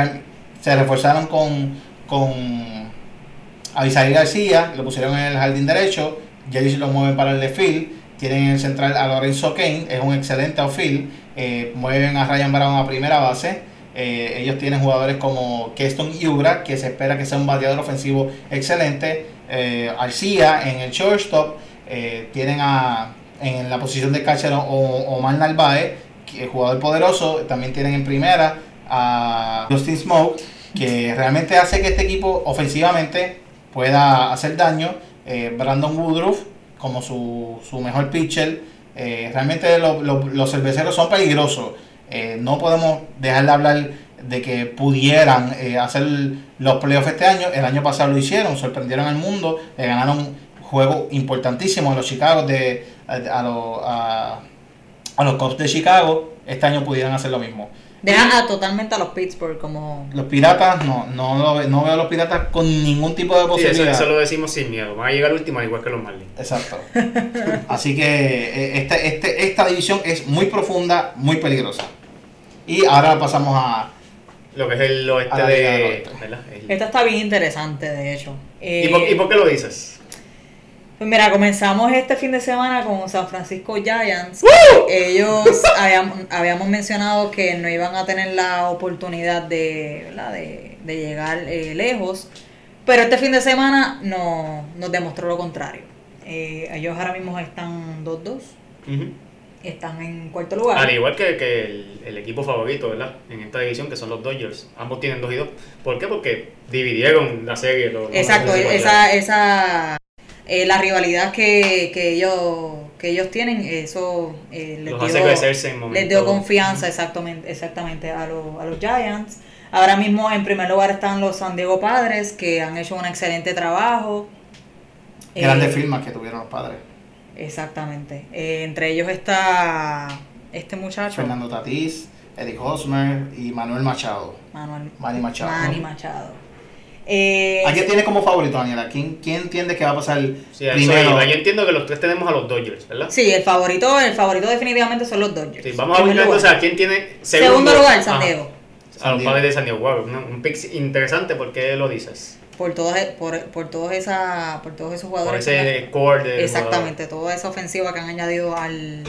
se reforzaron con, con Avisarí García, lo pusieron en el jardín derecho, Yelich lo mueven para el left field, tienen en el central a Lorenzo Kane, es un excelente outfield. Eh, mueven a Ryan Brown a primera base. Eh, ellos tienen jugadores como Keston Yubra, que se espera que sea un bateador ofensivo excelente. Eh, en el shortstop. Eh, tienen a, en la posición de catcher Omar Narváez, que es jugador poderoso. También tienen en primera a Justin Smoke, que realmente hace que este equipo ofensivamente pueda hacer daño. Eh, Brandon Woodruff como su, su mejor pitcher. Realmente lo- lo- los cerveceros son peligrosos. Eh, no podemos dejar de hablar de que pudieran eh, hacer los playoffs este año. El año pasado lo hicieron, sorprendieron al mundo, le ganaron juegos importantísimos a los Chicago de a, a los a, a los Cubs de Chicago. Este año pudieran hacer lo mismo. Deja a, totalmente a los Pittsburgh como... Los piratas, no, no, no veo a los piratas con ningún tipo de Sí, eso, posibilidad. eso lo decimos sin miedo. Van a llegar último al igual que los Marlins. Exacto. Así que eh, este, este, esta división es muy profunda, muy peligrosa. Y ahora pasamos a... Lo que es el oeste de. El- Esta está bien interesante, de hecho. ¿Y, por, ¿Y por qué lo dices? Pues mira, comenzamos este fin de semana con San Francisco Giants. Ellos *laughs* habíamos, habíamos mencionado que no iban a tener la oportunidad de, de, de llegar eh, lejos, pero este fin de semana no, nos demostró lo contrario. Eh, ellos ahora mismo están 2-2, Ujú. Están en cuarto lugar. Al igual que, que el, el equipo favorito, ¿verdad? En esta división, que son los Dodgers. Ambos tienen 2 y 2. ¿Por qué? Porque dividieron la serie. lo- lo- Exacto, lo- esa, esa eh, la rivalidad que, que ellos que ellos tienen, eso eh, les, Los dio, en les dio confianza exactamente, exactamente a, los, a los Giants. Ahora mismo en primer lugar están los San Diego Padres, que han hecho un excelente trabajo. Grandes Eh, firmas que tuvieron los padres. Exactamente. Eh, entre ellos está este muchacho, Fernando Tatís, Eric Hosmer y Manuel Machado. Manuel Manny Machado. Manny Machado. Eh, ¿A quién tienes como favorito, Daniela? ¿Quién, quién entiende que va a pasar Sí, primero? iba. Yo entiendo que los tres tenemos a los Dodgers, ¿verdad? Sí, el favorito, el favorito definitivamente son los Dodgers. Sí, vamos a lugar. entonces a quién tiene Segundo lugar, San Ajá. Diego. A los padres de San Diego. Wow, un, un pick interesante. ¿Por qué lo dices? Por todos, por, por todos esa, por todos esos Por jugadores. ese core de. Exactamente, toda esa ofensiva que han añadido al.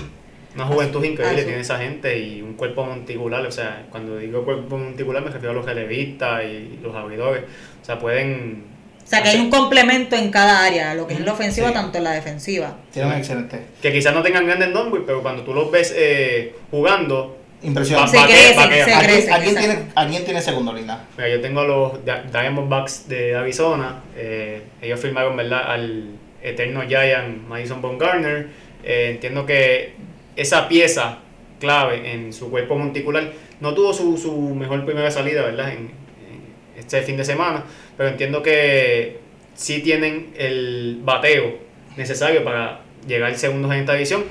Una juventud increíble sí. tiene esa gente y un cuerpo monticular. O sea, cuando digo cuerpo monticular me refiero a los relevistas y los abridores. O sea, pueden. O sea, que hay un complemento en cada área, lo que es en la ofensiva, Sí. tanto en la defensiva. Tiene un excelente. Que quizás no tengan grandes nombres, pero cuando tú los ves eh, jugando. Impresión. Se va- crecen, vaquea. se ¿A quién, crecen, a quién exacto. tiene, ¿A quién tiene segundo, Linda? Mira, yo tengo a los Di- Diamondbacks de Arizona. eh, ellos firmaron, ¿verdad? Al eterno Giant Madison Bumgarner. Eh, entiendo que esa pieza clave en su cuerpo monticular no tuvo su, su mejor primera salida, ¿verdad? En, en este fin de semana. Pero entiendo que sí tienen el bateo necesario para llegar segundos en esta división.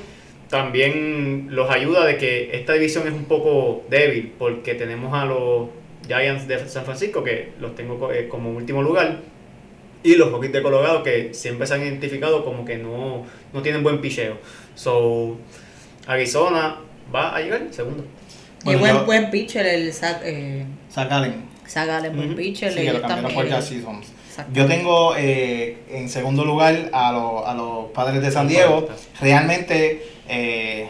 También los ayuda de que esta división es un poco débil porque tenemos a los Giants de San Francisco que los tengo eh, como último lugar y los Rockies de Colorado que siempre se han identificado como que no, no tienen buen picheo. So, Arizona va a llegar segundo. y buen, yo- buen pitcher, el Zach, eh, Zach Allen. Zach Allen, buen pitcher. Sí, lo también-. Yo tengo eh, en segundo lugar a, los- a los padres de San Diego. Realmente eh,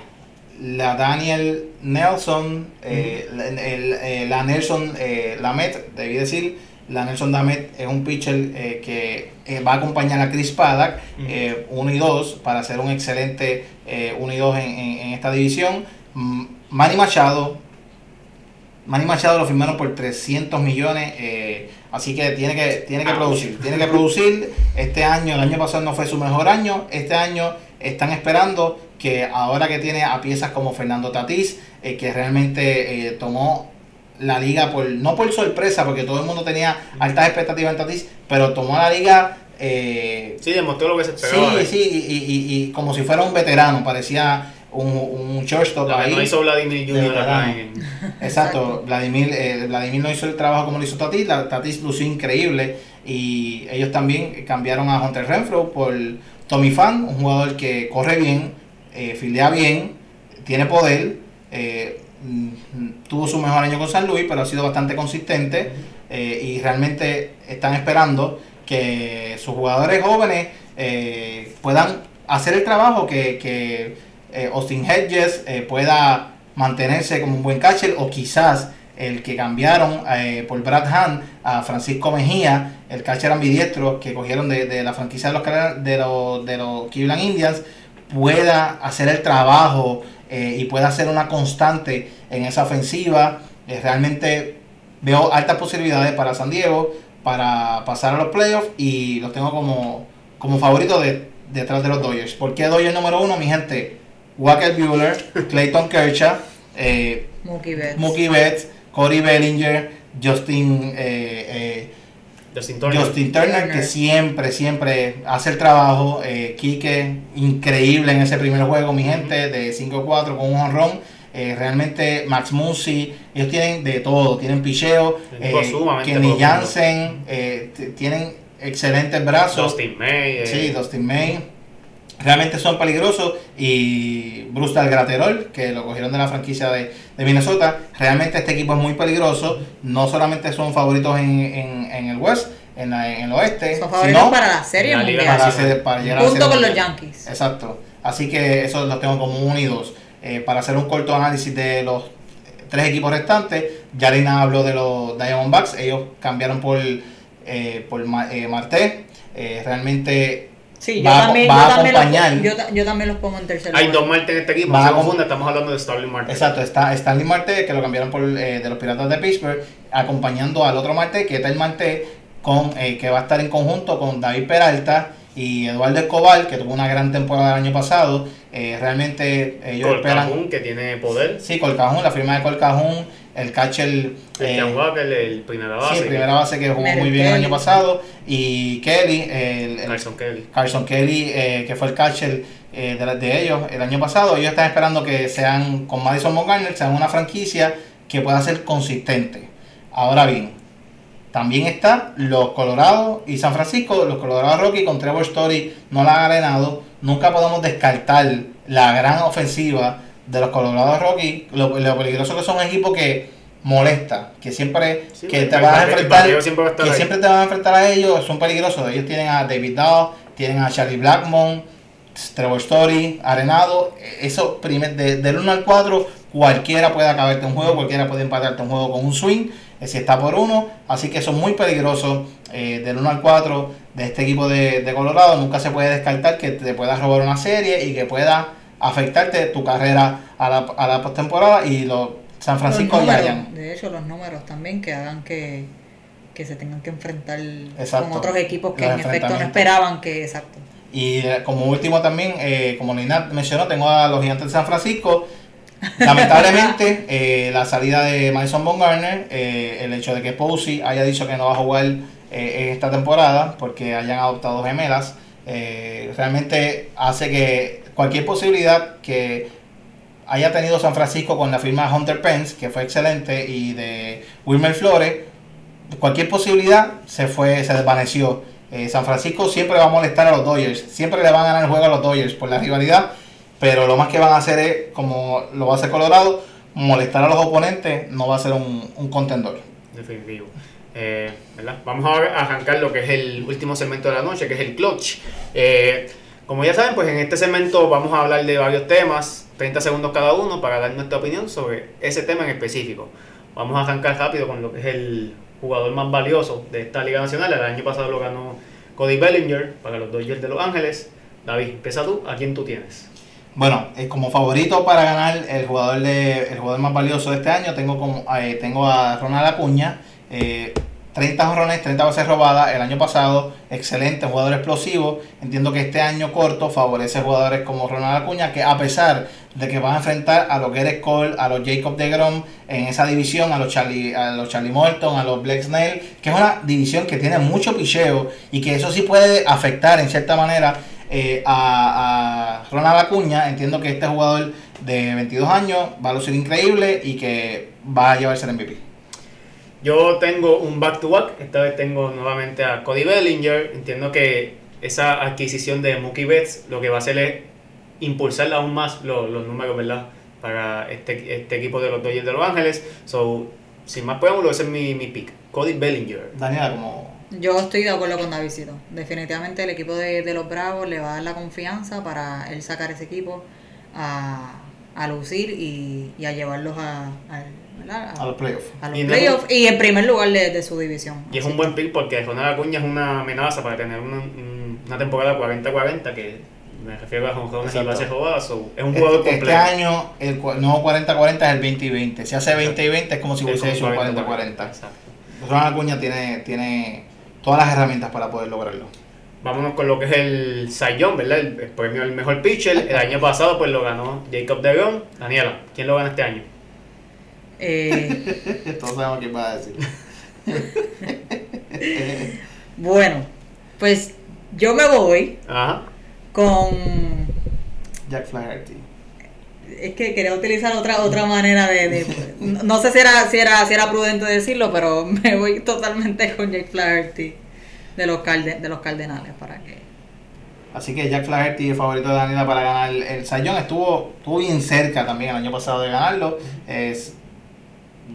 la Daniel Nelson, eh, la, el- eh, la Nelson Lamet, debí decir, la Nelson Lamet es un pitcher que va a acompañar a Chris Paddock, Ujú. 1 y 2, para hacer un excelente 1 y 2 en, en- en esta división. Mm, Manny Machado, Manny Machado lo firmaron por 300 millones, eh, así que tiene que tiene que producir, tiene que producir. Este año, el año pasado no fue su mejor año, este año están esperando que ahora que tiene a piezas como Fernando Tatís, eh, que realmente eh, tomó la liga por no por sorpresa, porque todo el mundo tenía altas expectativas en Tatís, pero tomó la liga eh, Sí, demostró lo que se esperaba. sí, de- sí, y, y- y- y como si fuera un veterano, parecía un, un shortstop que ahí. no hizo Vladimir en- Exacto, Exacto. Vladimir, eh, Vladimir no hizo el trabajo como lo hizo Tatis, la, Tatis lució increíble y ellos también cambiaron a Hunter Renfro por Tommy Fan, un jugador que corre bien, eh, fildea bien, tiene poder, eh, mm, tuvo su mejor año con San Luis, pero ha sido bastante consistente eh, y realmente están esperando que sus jugadores jóvenes eh, puedan hacer el trabajo que, que Austin Hedges pueda mantenerse como un buen catcher o quizás el que cambiaron eh, por Brad Hand a Francisco Mejía, el catcher ambidiestro que cogieron de, de la franquicia de los, de los, de los Cleveland Indians, pueda hacer el trabajo eh, y pueda ser una constante en esa ofensiva. Eh, realmente veo altas posibilidades para San Diego para pasar a los playoffs y los tengo como, como favorito de, detrás de los Dodgers. ¿Por qué Dodgers número uno, mi gente? Walker Bueller, Clayton *laughs* Kershaw, eh, Mookie Betts. Mookie Betts, Corey Bellinger, Justin, eh, eh, Justin Turner. Justin Turner, que siempre, siempre hace el trabajo. Eh, Quique, increíble en ese primer juego, mi gente, de 5-4 con un honrón. Eh, realmente Max Muncy, ellos tienen de todo, tienen picheo, eh, Kenny. Jansen, eh, tienen excelentes brazos. Dustin May. eh, Sí, Dustin May. Realmente son peligrosos. Y Bruce Graterol, que lo cogieron de la franquicia de, de Minnesota. Realmente este equipo es muy peligroso. No solamente son favoritos en, en, en el West, en, la- en el oeste, Son favoritos sino para la serie mundial. para, hacer- para llegar a la Junto Serie con los. Yankees. Exacto. Así que eso los tengo como unidos. Eh, para hacer un corto análisis de los tres equipos restantes, Yarina habló de los Diamondbacks. Ellos cambiaron por, eh, por eh, Marte. Eh, realmente Sí, yo va, también, va yo, a también los, yo, ta- yo también los pongo en tercer Hay lugar. dos Marte en este equipo. Va No a se con- confunda, estamos hablando de Starling Marte. Exacto, está Stanley Marte, que lo cambiaron por eh, de los Piratas de Pittsburgh, acompañando al otro Marte, que es el Marte, con, eh, que va a estar en conjunto con David Peralta y Eduardo Escobar, que tuvo una gran temporada el año pasado. Eh, realmente ellos Cole esperan. Que tiene poder. Sí, Colcajun, la firma de Colcajun, el catcher. Eh, Walker, el primera base. sí, primera base que jugó muy bien el año pasado. Y Kelly, el, el- Carson Kelly. Carson Kelly, eh, que fue el catcher eh, de, ellos el año pasado. Ellos están esperando que sean, con Madison Bumgarner, sean una franquicia que pueda ser consistente. Ahora bien, también está los Colorados y San Francisco. Los Colorados Rockies con Trevor Story no la han arenado. Nunca podemos descartar la gran ofensiva de los Colorados Rockies. Lo, lo peligroso que son un equipo que molesta, que siempre Sí, que te vas a enfrentar, siempre va a que ahí. siempre te van a enfrentar a ellos, son peligrosos. Ellos tienen a David Dow, tienen a Charlie Blackmon, Trevor Story, Arenado. Eso, primer, de- del 1 al 4, cualquiera puede acabarte un juego, cualquiera puede empatarte un juego con un swing, eh, si está por uno. Así que son muy peligrosos eh, del 1 al 4 de este equipo de, de Colorado. Nunca se puede descartar que te puedas robar una serie y que pueda afectarte tu carrera a la, a la postemporada. Y los San Francisco Los ya números. De hecho, los números también que hagan que, que se tengan que enfrentar Exacto. con otros equipos que en efecto no esperaban que, exacto. Y eh, como último también, eh, como Lina mencionó, tengo a los gigantes de San Francisco. Lamentablemente, *laughs* eh, la salida de Madison Bumgarner, eh, el hecho de que Posey haya dicho que no va a jugar eh, en esta temporada porque hayan adoptado gemelas, eh, realmente hace que cualquier posibilidad que haya tenido San Francisco con la firma de Hunter Pence, que fue excelente, y de Wilmer Flores, cualquier posibilidad se fue, se desvaneció. Eh, San Francisco siempre va a molestar a los Dodgers, siempre le van a ganar el juego a los Dodgers por la rivalidad, pero lo más que van a hacer es, como lo va a hacer Colorado, molestar a los oponentes, no va a ser un, un contendor. Definitivo. Eh. Vamos a arrancar lo que es el último segmento de la noche, que es el clutch. Eh, como ya saben, pues en este segmento vamos a hablar de varios temas, 30 segundos cada uno, para dar nuestra opinión sobre ese tema en específico. Vamos a arrancar rápido con lo que es el jugador más valioso de esta Liga Nacional. El año pasado lo ganó Cody Bellinger para los Dodgers de Los Ángeles. David, empieza tú. ¿A quién tú tienes? Bueno, eh, como favorito para ganar el jugador de, el jugador más valioso de este año, tengo como tengo a Ronald Acuña, eh, 30 jonrones, 30 bases robadas el año pasado, excelente jugador explosivo. Entiendo que este año corto favorece jugadores como Ronald Acuña, que a pesar de que van a enfrentar a los Garrett Cole, a los Jacob de Grom en esa división, a los Charlie, a los Charlie Morton, a los Blake Snell, que es una división que tiene mucho picheo y que eso sí puede afectar en cierta manera eh, a, a Ronald Acuña. Entiendo que este jugador de 22 años va a lucir increíble y que va a llevarse el MVP. Yo tengo un back-to-back, esta vez tengo nuevamente a Cody Bellinger. Entiendo que esa adquisición de Mookie Betts lo que va a hacer es impulsar aún más los, los números, ¿verdad? Para este, este equipo de los Dodgers de Los Ángeles. So, sin más preámbulos, ese es mi, mi pick. Cody Bellinger. Daniela, como Yo estoy de acuerdo con Davidito. Definitivamente el equipo de, de los Bravos le va a dar la confianza para él sacar ese equipo a, a lucir y, y a llevarlos a, a, ¿verdad? A los playoffs. a los Y no- playoffs y en primer lugar de, de su división. Y es un buen pick porque Ronald Acuña es una amenaza para tener una, un- una temporada 40-40 que me refiero a jonrones y bases robadas. so, es un jugador Este, este completo. año el nuevo 40-40 es el 20 y 20. Si hace 20 y 20 es como si Es hubiese hecho un 40-40. 40-40. Exacto. Ronald Acuña tiene, tiene todas las herramientas para poder lograrlo. Vámonos con lo que es el Young, ¿verdad? El, el premio al mejor pitcher. El año pasado pues lo ganó Jacob DeGrom. Daniela, ¿quién lo gana este año? Eh, *laughs* Todos sabemos quién va a decir. *laughs* bueno, pues yo me voy Ajá. con Jack Flaherty. Es que quería utilizar otra otra manera de, de- no no sé si era, si era si era prudente decirlo, pero *laughs* me voy totalmente con Jake Flaherty de los Carde- de los Cardenales para que Así que Jack Flaherty, el favorito de Daniela para ganar el, Young, estuvo, estuvo bien cerca también el año pasado de ganarlo. Es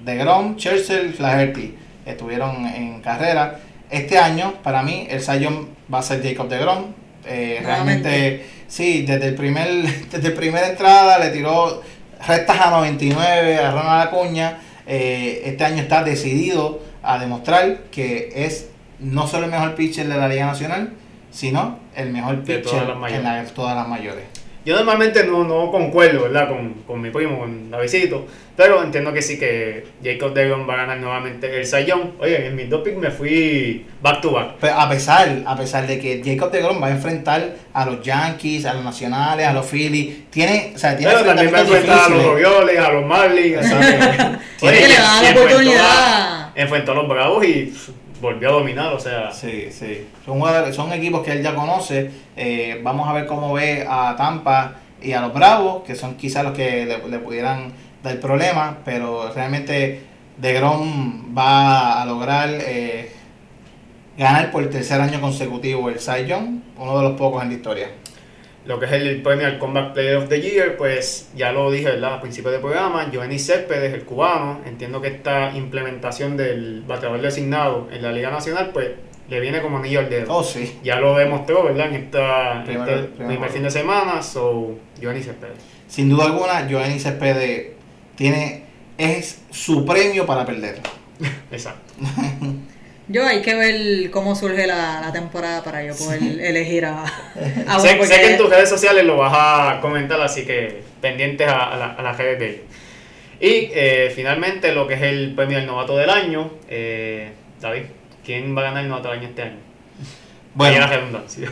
de Grom, Churchill, Flaherty estuvieron en carrera. Este año, para mí, el Young va a ser Jacob de Grom. Eh, realmente, sí, desde el primer, *laughs* desde primera entrada le tiró rectas a 99 a Ronald Acuña. Eh, este año está decidido a demostrar que es no solo el mejor pitcher de la Liga Nacional, sino el mejor De pitcher todas las mayores. en la- todas las mayores. Yo normalmente no, no concuerdo, ¿verdad? Con, con mi primo, con Davidito. Pero entiendo que sí que Jacob DeGrom va a ganar nuevamente el Young. Oye, en mis dos picks me fui back to back. Pero a pesar, a pesar de que Jacob de Grom va a enfrentar a los Yankees, a los Nacionales, a los Phillies, tiene, o sea, tiene Pero también va a enfrentar a los. Orioles, a los Marlins. Exacto. *laughs* Oye, que le y- va a dar y la enfrentó oportunidad. a- Enfrentó a los Bravos y volvió a dominar, o sea. Sí, sí. Son, son equipos que él ya conoce. Eh, vamos a ver cómo ve a Tampa y a los Bravos, que son quizás los que le, le pudieran dar problemas, pero realmente DeGrom va a lograr eh, ganar por tercer año consecutivo el Cy Young, uno de los pocos en la historia. Lo que es el premio al Comeback Player of the Year, pues ya lo dije ¿verdad? al principio del programa, Giovanni Céspedes, el cubano, entiendo que esta implementación del bateador designado en la Liga Nacional, pues le viene como anillo al dedo. Oh, sí. Ya lo demostró, ¿verdad? En esta, Primer- este primer primer juego. fin de semana, so Giovanni Céspedes. Sin duda alguna, Giovanni Céspedes tiene, es su premio para perder. *laughs* Exacto. *laughs* yo hay que ver cómo surge la, la temporada para yo poder elegir a, a sé, sé que en tus redes sociales lo vas a comentar, así que pendientes a, a la- a las redes de ellos. Y eh, finalmente lo que es el premio al novato del año, eh, David, ¿quién va a ganar el novato del año este año? Bueno, la redundancia.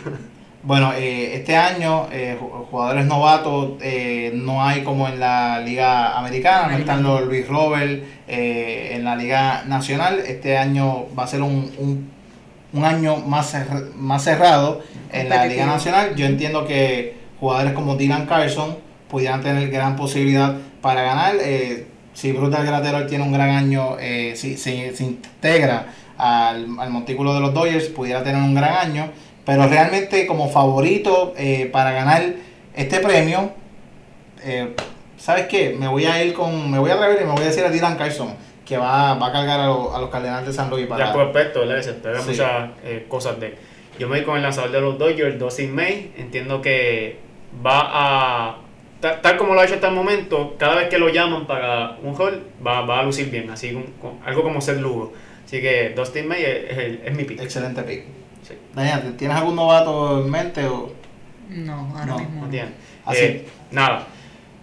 Bueno, eh, este año eh, ju- jugadores novatos eh, no hay como en la liga americana, no están los Luis Robert eh, en la liga nacional. Este año va a ser un, un, un año más, más cerrado en la liga nacional. Yo entiendo que jugadores como Dylan Carlson pudieran tener gran posibilidad para ganar. Eh, si Brutal Gratero tiene un gran año, eh, si si- se integra al, al montículo de los Dodgers, pudiera tener un gran año. Pero realmente como favorito eh, para ganar este premio, eh, ¿sabes qué? Me voy a ir con, me voy a rever y me voy a decir a Dylan Carlson, que va, va a cargar a, los- a los Cardenales de San Luis para... Ya prospecto, ¿verdad? Que se espera Sí. muchas eh, cosas de él. Yo me voy con el lanzador de los Dodgers, Dustin May. Entiendo que va a. ta- Tal como lo ha hecho hasta el momento, cada vez que lo llaman para un rol, va, va a lucir bien. Así con- con- algo como Seth Lugo. Así que Dustin May es, es el- es mi pick. Excelente pick. Daniel, ¿tienes algún novato en mente? O... no ahora No, mismo ¿me no. entiendes? Así. Eh, nada.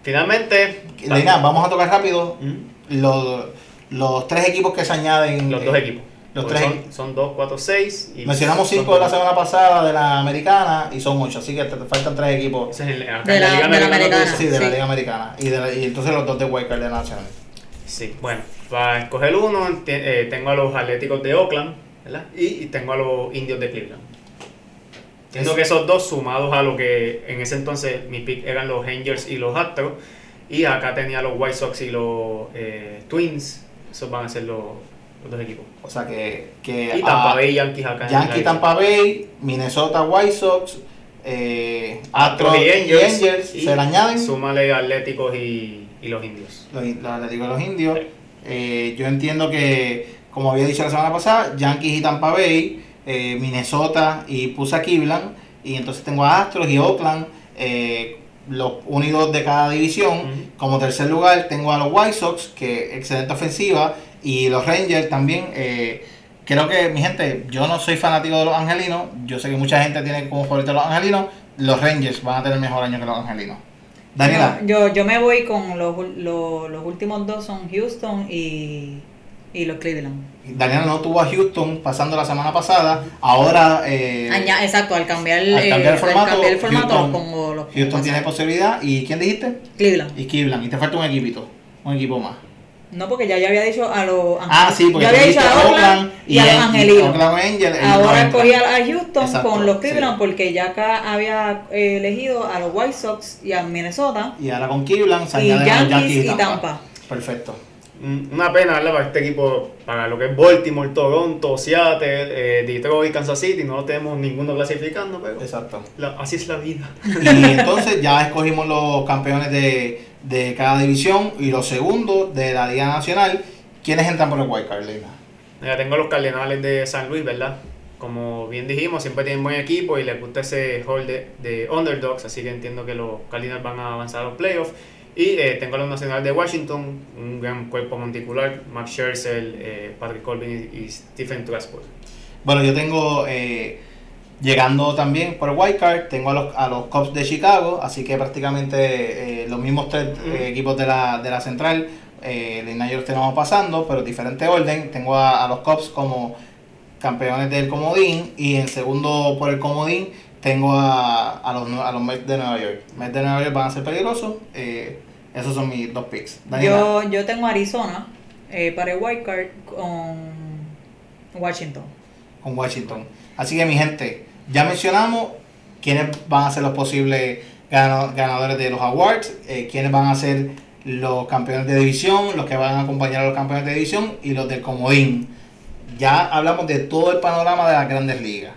Finalmente. Daniel, vamos a tocar rápido ¿Mm? los, los tres equipos que se añaden. Los eh, dos equipos. los tres- Son, son 2, 4, 6. Y Mencionamos cinco de la semana pasada de la americana y son ocho, así que te, te faltan tres equipos. Ese es el, acá De en la- de la Americana Sí, de la. Liga Americana. Y, de la- y entonces los dos de Wildcard de la Nacional. Sí, bueno, para escoger uno, eh, tengo a los Atléticos de Oakland, ¿verdad? Y, y tengo a los Indios de Cleveland. Entiendo que esos dos sumados a lo que en ese entonces mi pick eran los Angels y los Astros, y acá tenía los White Sox y los eh, Twins, esos van a ser los, los dos equipos. O sea que. que Y Tampa Bay y Yankees acá. en Yankee, la- Tampa Bay, Minnesota White Sox, eh, Astros y Angels. se le añaden Súmale Atléticos y, y los Indios. los, los Atléticos de los Indios. Eh, yo entiendo que, como había dicho la semana pasada, Yankees y Tampa Bay eh, Minnesota y puse a Cleveland. Y entonces tengo a Astros y Oakland, eh, los unidos de cada división. Como tercer lugar tengo a los White Sox, que excelente ofensiva. Y los Rangers también. eh, creo que, mi gente, yo no soy fanático de los angelinos. Yo sé que mucha gente tiene como favorito a los angelinos. Los Rangers van a tener mejor año que los angelinos. Daniela. Yo, yo, yo me voy con los, los, los últimos dos son Houston y, y los Cleveland. Daniela no tuvo a Houston pasando la semana pasada. Ahora. eh, Aña- exacto, al cambiar, al eh, cambiar el al formato, cambiar el formato Houston, los pongo los pongo Houston tiene posibilidad. ¿Y quién dijiste? Cleveland. Y Cleveland. Y te falta un equipito. Un equipo más. No, porque ya yo había dicho a los Ah, sí, porque tú había dicho a Oakland y, a los An- Angelinos. Ahora 90. escogí a, Houston Exacto, con los sí. Cleveland porque ya acá había eh, elegido a los White Sox y a Minnesota. Y ahora con Cleveland se Y los Yankees Yankees y Tampa. Perfecto. Mm, Una pena, ¿verdad? Para este equipo, para lo que es Baltimore, Toronto, Seattle, eh, Detroit, Kansas City, no tenemos ninguno clasificando, pero Exacto. la- así es la vida. Y entonces ya escogimos los campeones de, de cada división y los segundos de la Liga Nacional. ¿Quiénes entran por el White Card, Leila? Mira, tengo los Cardenales de San Luis, ¿verdad? Como bien dijimos, siempre tienen buen equipo y les gusta ese hall de, de underdogs, así que entiendo que los Cardinals van a avanzar a los playoffs. Y eh, tengo a los Nacionales de Washington, un gran cuerpo monticular, Max Scherzer, eh, Patrick Colvin y, y Stephen Strasburg. Bueno, yo tengo, eh, llegando también por el White Card, tengo a los, a los Cubs de Chicago, así que prácticamente eh, los mismos tres equipos de la, de la central, de New York tenemos pasando, pero en diferente orden. Tengo a, a los Cubs como campeones del comodín y en segundo por el comodín tengo a, a, los, a los Mets de Nueva York. Mets de Nueva York van a ser peligrosos. eh, esos son mis dos picks. Yo, yo tengo Arizona eh, para el White Card con Washington. con Washington. Así que mi gente, ya mencionamos quiénes van a ser los posibles ganadores de los awards, eh, quiénes van a ser los campeones de división, los que van a acompañar a los campeones de división y los del comodín. Ya hablamos de todo el panorama de las grandes ligas.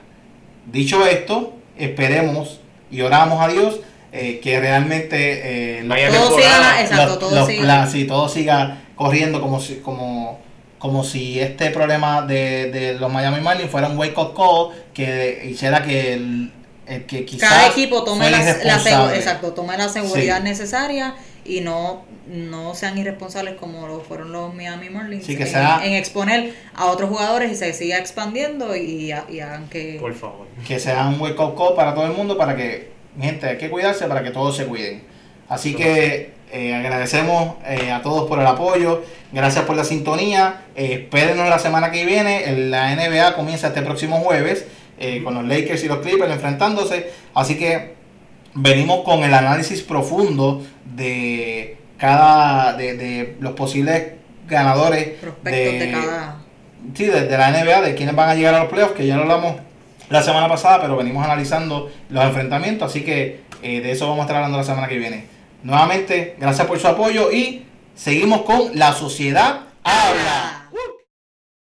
Dicho esto, esperemos y oramos a Dios eh, que realmente eh, los- Todo siga, exacto, los- todo los siga. plan- sí, todo siga corriendo como si, como, como si este problema de, de los Miami Marlins fuera un wake up call que hiciera que el, el que quizás Cada equipo tome la, exacto, tome la seguridad Sí. necesaria y no, no sean irresponsables como lo fueron los Miami Marlins Sí, que en, sea- en exponer a otros jugadores y se siga expandiendo y, y hagan que Por favor. que sea un wake up call para todo el mundo para que, mi gente, hay que cuidarse para que todos se cuiden. Así que eh, agradecemos eh, a todos por el apoyo, gracias por la sintonía, eh, espérenos la semana que viene, la NBA comienza este próximo jueves eh, con los Lakers y los Clippers enfrentándose, así que venimos con el análisis profundo de cada, de, de los posibles ganadores prospectos de, cada sí, de, de la NBA, de quiénes van a llegar a los playoffs, que ya lo hablamos la semana pasada, pero venimos analizando los enfrentamientos, así que eh, de eso vamos a estar hablando la semana que viene. Nuevamente, gracias por su apoyo y seguimos con La Sociedad Habla.